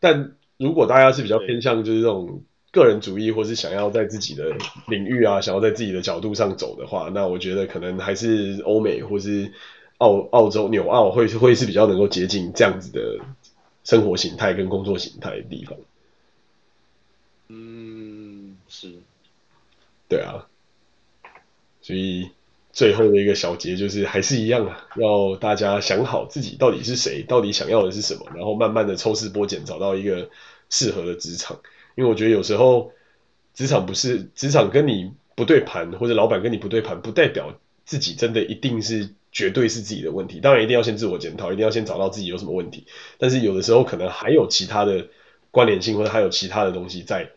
但如果大家是比较偏向就是这种个人主义，或是想要在自己的领域啊，想要在自己的角度上走的话，那我觉得可能还是欧美或是澳澳洲纽澳会会是比较能够接近这样子的生活形态跟工作形态的地方。是，对啊，所以最后的一个小结就是还是一样啊，要大家想好自己到底是谁，到底想要的是什么，然后慢慢的抽丝剥茧，找到一个适合的职场。因为我觉得有时候职场不是职场跟你不对盘，或者老板跟你不对盘，不代表自己真的一定是绝对是自己的问题。当然一定要先自我检讨，一定要先找到自己有什么问题。但是有的时候可能还有其他的关联性，或者还有其他的东西在。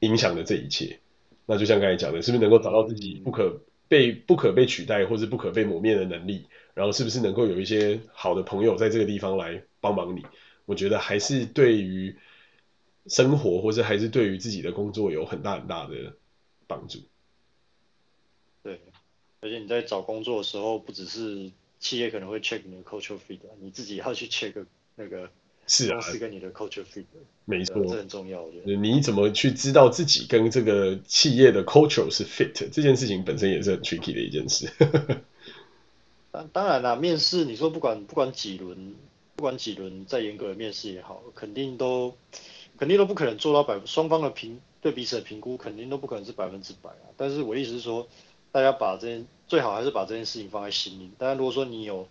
影响的这一切，那就像刚才讲的，是不是能够找到自己不可被、不可被取代或是不可被磨灭的能力？然后是不是能够有一些好的朋友在这个地方来帮忙你？我觉得还是对于生活，或者还是对于自己的工作有很大很大的帮助。对，而且你在找工作的时候，不只是企业可能会 check 你的 culture fit，你自己要去 check 那个。是啊，是跟你的 culture fit，没错，这很重要。我觉得你怎么去知道自己跟这个企业的 culture 是 fit 这件事情本身也是很 tricky 的一件事。当当然啦，面试你说不管不管几轮，不管几轮再严格的面试也好，肯定都肯定都不可能做到百双方的评对彼此的评估肯定都不可能是百分之百啊。但是我意思是说，大家把这件最好还是把这件事情放在心里。当然，如果说你有。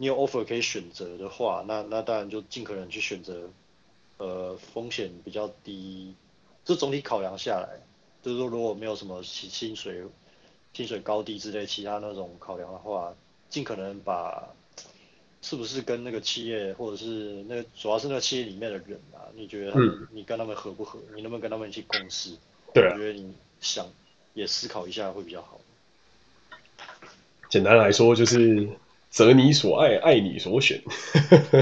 你有 offer 可以选择的话，那那当然就尽可能去选择，呃，风险比较低。这总体考量下来，就是说如果没有什么薪薪水、薪水高低之类其他那种考量的话，尽可能把是不是跟那个企业或者是那个主要是那个企业里面的人啊，你觉得你跟他们合不合？你能不能跟他们一起共事？对啊，我觉得你想也思考一下会比较好。简单来说就是。择你所爱，爱你所选，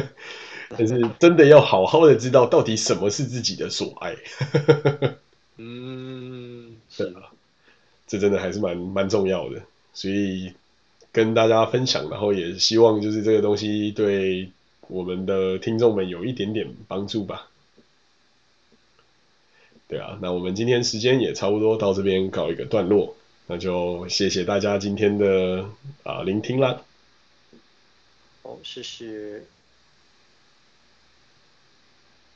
但是真的要好好的知道到底什么是自己的所爱。嗯，是啊，这真的还是蛮蛮重要的，所以跟大家分享，然后也希望就是这个东西对我们的听众们有一点点帮助吧。对啊，那我们今天时间也差不多到这边告一个段落，那就谢谢大家今天的啊聆听啦。好，谢谢。